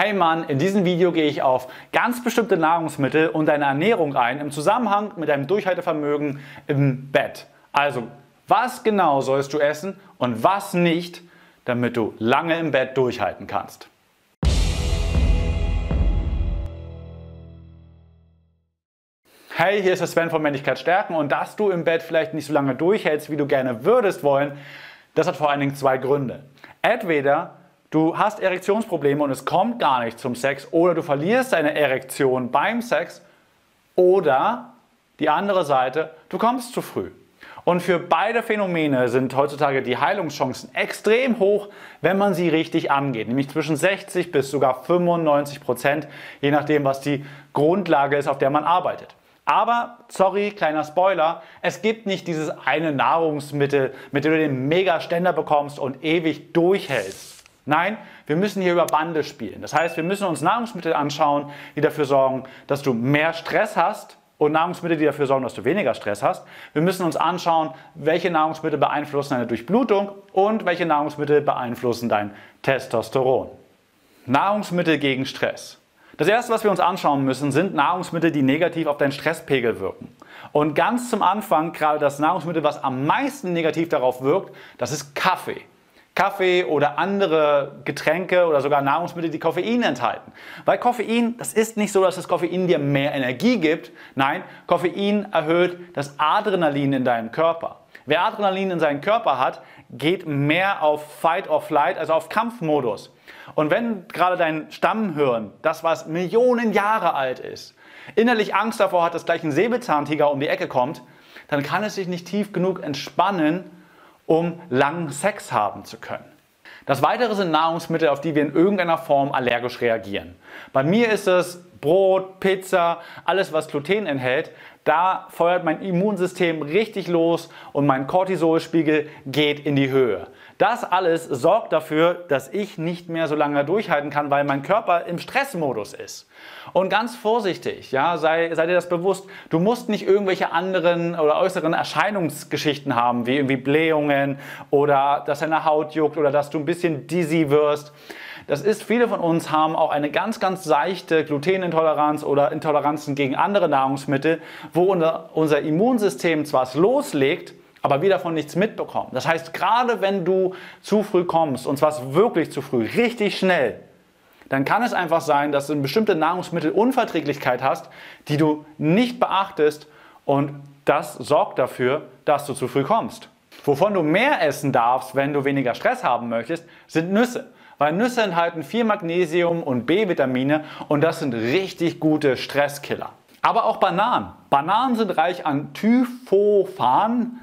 Hey Mann, in diesem Video gehe ich auf ganz bestimmte Nahrungsmittel und deine Ernährung ein im Zusammenhang mit deinem Durchhaltevermögen im Bett. Also, was genau sollst du essen und was nicht, damit du lange im Bett durchhalten kannst. Hey, hier ist der Sven von Männlichkeit stärken und dass du im Bett vielleicht nicht so lange durchhältst, wie du gerne würdest wollen, das hat vor allen Dingen zwei Gründe. Entweder du hast Erektionsprobleme und es kommt gar nicht zum Sex oder du verlierst deine Erektion beim Sex oder die andere Seite, du kommst zu früh. Und für beide Phänomene sind heutzutage die Heilungschancen extrem hoch, wenn man sie richtig angeht, nämlich zwischen 60 bis sogar 95 Prozent, je nachdem, was die Grundlage ist, auf der man arbeitet. Aber, sorry, kleiner Spoiler, es gibt nicht dieses eine Nahrungsmittel, mit dem du den Mega-Ständer bekommst und ewig durchhältst. Nein, wir müssen hier über Bande spielen. Das heißt, wir müssen uns Nahrungsmittel anschauen, die dafür sorgen, dass du mehr Stress hast und Nahrungsmittel, die dafür sorgen, dass du weniger Stress hast. Wir müssen uns anschauen, welche Nahrungsmittel beeinflussen deine Durchblutung und welche Nahrungsmittel beeinflussen dein Testosteron. Nahrungsmittel gegen Stress. Das erste, was wir uns anschauen müssen, sind Nahrungsmittel, die negativ auf deinen Stresspegel wirken. Und ganz zum Anfang, gerade das Nahrungsmittel, was am meisten negativ darauf wirkt, das ist Kaffee. Kaffee oder andere Getränke oder sogar Nahrungsmittel, die Koffein enthalten. Weil Koffein, das ist nicht so, dass das Koffein dir mehr Energie gibt. Nein, Koffein erhöht das Adrenalin in deinem Körper. Wer Adrenalin in seinem Körper hat, geht mehr auf Fight or Flight, also auf Kampfmodus. Und wenn gerade dein Stammhirn, das was Millionen Jahre alt ist, innerlich Angst davor hat, dass gleich ein Säbelzahntiger um die Ecke kommt, dann kann es sich nicht tief genug entspannen, um langen Sex haben zu können. Das weitere sind Nahrungsmittel, auf die wir in irgendeiner Form allergisch reagieren. Bei mir ist es Brot, Pizza, alles was Gluten enthält. Da feuert mein Immunsystem richtig los und mein Cortisolspiegel geht in die Höhe. Das alles sorgt dafür, dass ich nicht mehr so lange durchhalten kann, weil mein Körper im Stressmodus ist. Und ganz vorsichtig, ja, sei, sei dir das bewusst, du musst nicht irgendwelche anderen oder äußeren Erscheinungsgeschichten haben, wie irgendwie Blähungen oder dass deine Haut juckt oder dass du ein bisschen dizzy wirst. Das ist, viele von uns haben auch eine ganz, ganz seichte Glutenintoleranz oder Intoleranzen gegen andere Nahrungsmittel, wo unser, Immunsystem zwar es loslegt, aber wir davon nichts mitbekommen. Das heißt, gerade wenn du zu früh kommst, und zwar wirklich zu früh, richtig schnell, dann kann es einfach sein, dass du eine bestimmte Nahrungsmittelunverträglichkeit hast, die du nicht beachtest und das sorgt dafür, dass du zu früh kommst. Wovon du mehr essen darfst, wenn du weniger Stress haben möchtest, sind Nüsse. Weil Nüsse enthalten viel Magnesium und B-Vitamine und das sind richtig gute Stresskiller. Aber auch Bananen. Bananen sind reich an Typophan,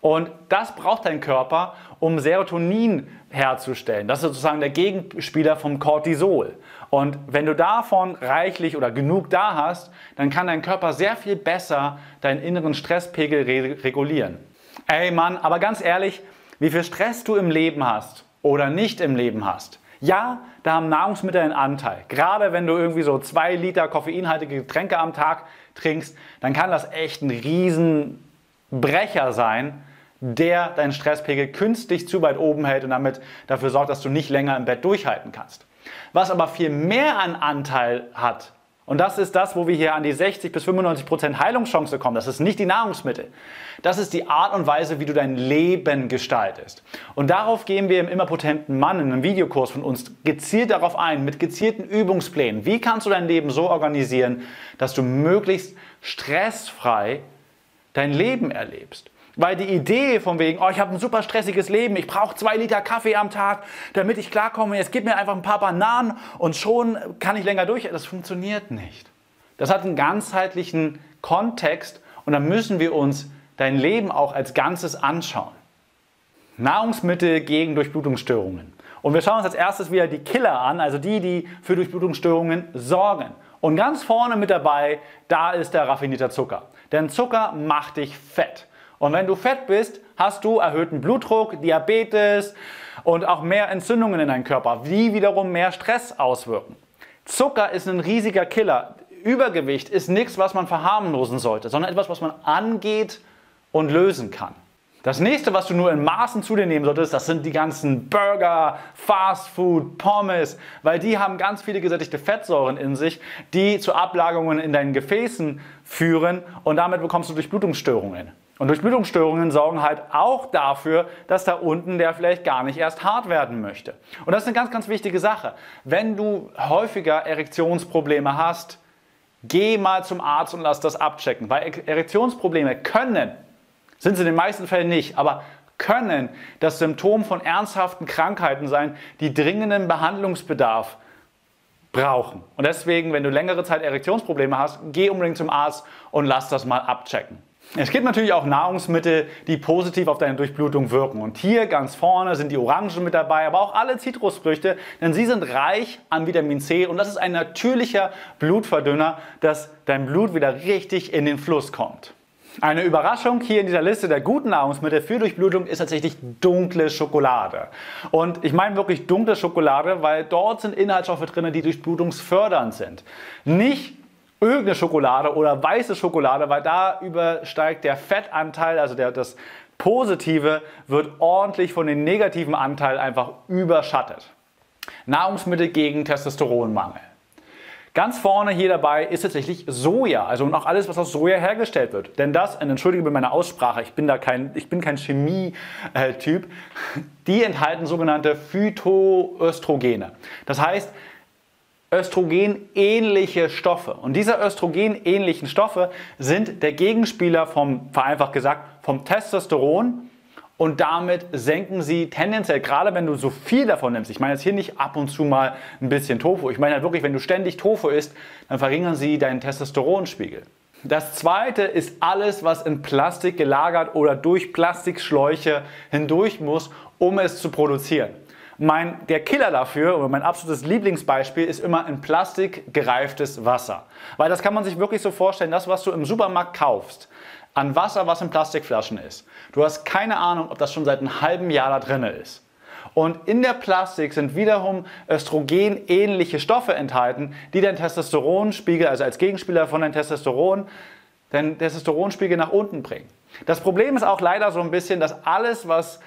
und das braucht dein Körper, um Serotonin herzustellen. Das ist sozusagen der Gegenspieler vom Cortisol. Und wenn du davon reichlich oder genug da hast, dann kann dein Körper sehr viel besser deinen inneren Stresspegel re regulieren. Ey Mann, aber ganz ehrlich, wie viel Stress du im Leben hast oder nicht im Leben hast. Ja, da haben Nahrungsmittel einen Anteil. Gerade wenn du irgendwie so zwei Liter koffeinhaltige Getränke am Tag trinkst, dann kann das echt ein Riesenbrecher sein, der deinen Stresspegel künstlich zu weit oben hält und damit dafür sorgt, dass du nicht länger im Bett durchhalten kannst. Was aber viel mehr an Anteil hat, und das ist das, wo wir hier an die 60 bis 95 Prozent Heilungschance kommen. Das ist nicht die Nahrungsmittel. Das ist die Art und Weise, wie du dein Leben gestaltest. Und darauf gehen wir im immerpotenten Mann in einem Videokurs von uns gezielt darauf ein, mit gezielten Übungsplänen. Wie kannst du dein Leben so organisieren, dass du möglichst stressfrei dein Leben erlebst? Weil die Idee von wegen, oh, ich habe ein super stressiges Leben, ich brauche zwei Liter Kaffee am Tag, damit ich klarkomme, jetzt gib mir einfach ein paar Bananen und schon kann ich länger durch, das funktioniert nicht. Das hat einen ganzheitlichen Kontext und da müssen wir uns dein Leben auch als Ganzes anschauen. Nahrungsmittel gegen Durchblutungsstörungen. Und wir schauen uns als erstes wieder die Killer an, also die, die für Durchblutungsstörungen sorgen. Und ganz vorne mit dabei, da ist der raffinierte Zucker. Denn Zucker macht dich fett. Und wenn du fett bist, hast du erhöhten Blutdruck, Diabetes und auch mehr Entzündungen in deinem Körper, die wiederum mehr Stress auswirken. Zucker ist ein riesiger Killer. Übergewicht ist nichts, was man verharmlosen sollte, sondern etwas, was man angeht und lösen kann. Das nächste, was du nur in Maßen zu dir nehmen solltest, das sind die ganzen Burger, Fast Food, Pommes, weil die haben ganz viele gesättigte Fettsäuren in sich, die zu Ablagerungen in deinen Gefäßen führen und damit bekommst du Durchblutungsstörungen. Und Durchblutungsstörungen sorgen halt auch dafür, dass da unten der vielleicht gar nicht erst hart werden möchte. Und das ist eine ganz, ganz wichtige Sache. Wenn du häufiger Erektionsprobleme hast, geh mal zum Arzt und lass das abchecken, weil Erektionsprobleme können sind sie in den meisten Fällen nicht, aber können das Symptom von ernsthaften Krankheiten sein, die dringenden Behandlungsbedarf brauchen. Und deswegen, wenn du längere Zeit Erektionsprobleme hast, geh unbedingt zum Arzt und lass das mal abchecken. Es gibt natürlich auch Nahrungsmittel, die positiv auf deine Durchblutung wirken. Und hier ganz vorne sind die Orangen mit dabei, aber auch alle Zitrusfrüchte, denn sie sind reich an Vitamin C und das ist ein natürlicher Blutverdünner, dass dein Blut wieder richtig in den Fluss kommt. Eine Überraschung hier in dieser Liste der guten Nahrungsmittel für Durchblutung ist tatsächlich dunkle Schokolade. Und ich meine wirklich dunkle Schokolade, weil dort sind Inhaltsstoffe drin, die durchblutungsfördernd sind. Nicht irgendeine Schokolade oder weiße Schokolade, weil da übersteigt der Fettanteil, also der, das Positive, wird ordentlich von dem negativen Anteil einfach überschattet. Nahrungsmittel gegen Testosteronmangel. Ganz vorne hier dabei ist tatsächlich Soja, also und auch alles, was aus Soja hergestellt wird. Denn das, entschuldige mir meine Aussprache, ich bin da kein, ich bin kein Chemie-Typ, die enthalten sogenannte Phytoöstrogene. Das heißt, Östrogen-ähnliche Stoffe. Und diese Östrogen-ähnlichen Stoffe sind der Gegenspieler vom, vereinfacht gesagt, vom Testosteron und damit senken sie tendenziell, gerade wenn du so viel davon nimmst, ich meine jetzt hier nicht ab und zu mal ein bisschen Tofu, ich meine halt wirklich, wenn du ständig Tofu isst, dann verringern sie deinen Testosteronspiegel. Das zweite ist alles, was in Plastik gelagert oder durch Plastikschläuche hindurch muss, um es zu produzieren. Mein, der Killer dafür, oder mein absolutes Lieblingsbeispiel, ist immer in Plastik gereiftes Wasser. Weil das kann man sich wirklich so vorstellen, das, was du im Supermarkt kaufst, an Wasser, was in Plastikflaschen ist. Du hast keine Ahnung, ob das schon seit einem halben Jahr da drin ist. Und in der Plastik sind wiederum Östrogen-ähnliche Stoffe enthalten, die den Testosteronspiegel, also als Gegenspieler von den Testosteron, den Testosteronspiegel nach unten bringen. Das Problem ist auch leider so ein bisschen, dass alles, was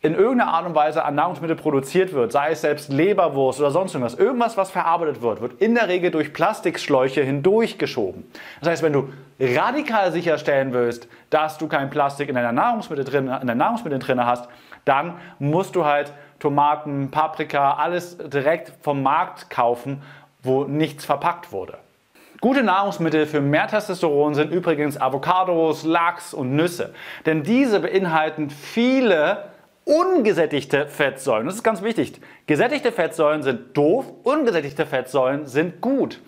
in irgendeiner Art und Weise an Nahrungsmittel produziert wird, sei es selbst Leberwurst oder sonst irgendwas, irgendwas, was verarbeitet wird, wird in der Regel durch Plastikschläuche hindurchgeschoben. Das heißt, wenn du radikal sicherstellen willst, dass du kein Plastik in deiner Nahrungsmittel drin, in deinen Nahrungsmitteln drin hast, dann musst du halt Tomaten, Paprika, alles direkt vom Markt kaufen, wo nichts verpackt wurde. Gute Nahrungsmittel für mehr Testosteron sind übrigens Avocados, Lachs und Nüsse, denn diese beinhalten viele ungesättigte Fettsäuren. Das ist ganz wichtig. Gesättigte Fettsäuren sind doof, ungesättigte Fettsäuren sind gut.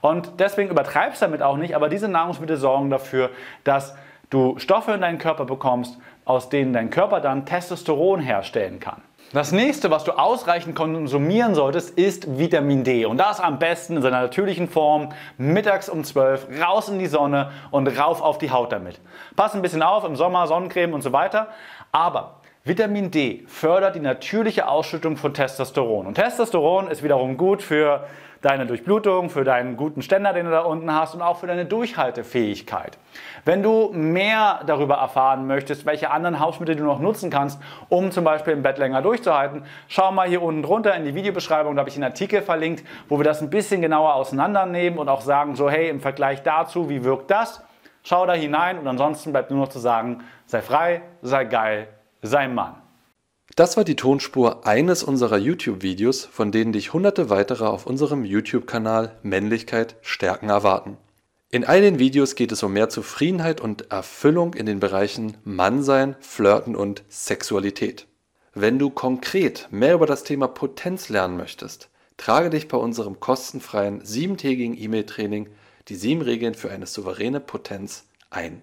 Und deswegen übertreibst du damit auch nicht, aber diese Nahrungsmittel sorgen dafür, dass du Stoffe in deinen Körper bekommst, aus denen dein Körper dann Testosteron herstellen kann. Das nächste, was du ausreichend konsumieren solltest, ist Vitamin D. Und das am besten in seiner natürlichen Form, mittags um 12, raus in die Sonne und rauf auf die Haut damit. Pass ein bisschen auf, im Sommer Sonnencreme und so weiter. Aber Vitamin D fördert die natürliche Ausschüttung von Testosteron. Und Testosteron ist wiederum gut für deine Durchblutung, für deinen guten Ständer, den du da unten hast und auch für deine Durchhaltefähigkeit. Wenn du mehr darüber erfahren möchtest, welche anderen Hausmittel du noch nutzen kannst, um zum Beispiel im Bett länger durchzuhalten, schau mal hier unten drunter in die Videobeschreibung, da habe ich einen Artikel verlinkt, wo wir das ein bisschen genauer auseinandernehmen und auch sagen, so hey, im Vergleich dazu, wie wirkt das? Schau da hinein und ansonsten bleibt nur noch zu sagen, sei frei, sei geil, sein Mann. Das war die Tonspur eines unserer YouTube-Videos, von denen dich hunderte weitere auf unserem YouTube-Kanal Männlichkeit stärken erwarten. In all den Videos geht es um mehr Zufriedenheit und Erfüllung in den Bereichen Mannsein, Flirten und Sexualität. Wenn du konkret mehr über das Thema Potenz lernen möchtest, trage dich bei unserem kostenfreien siebentägigen E-Mail-Training Die sieben Regeln für eine souveräne Potenz ein.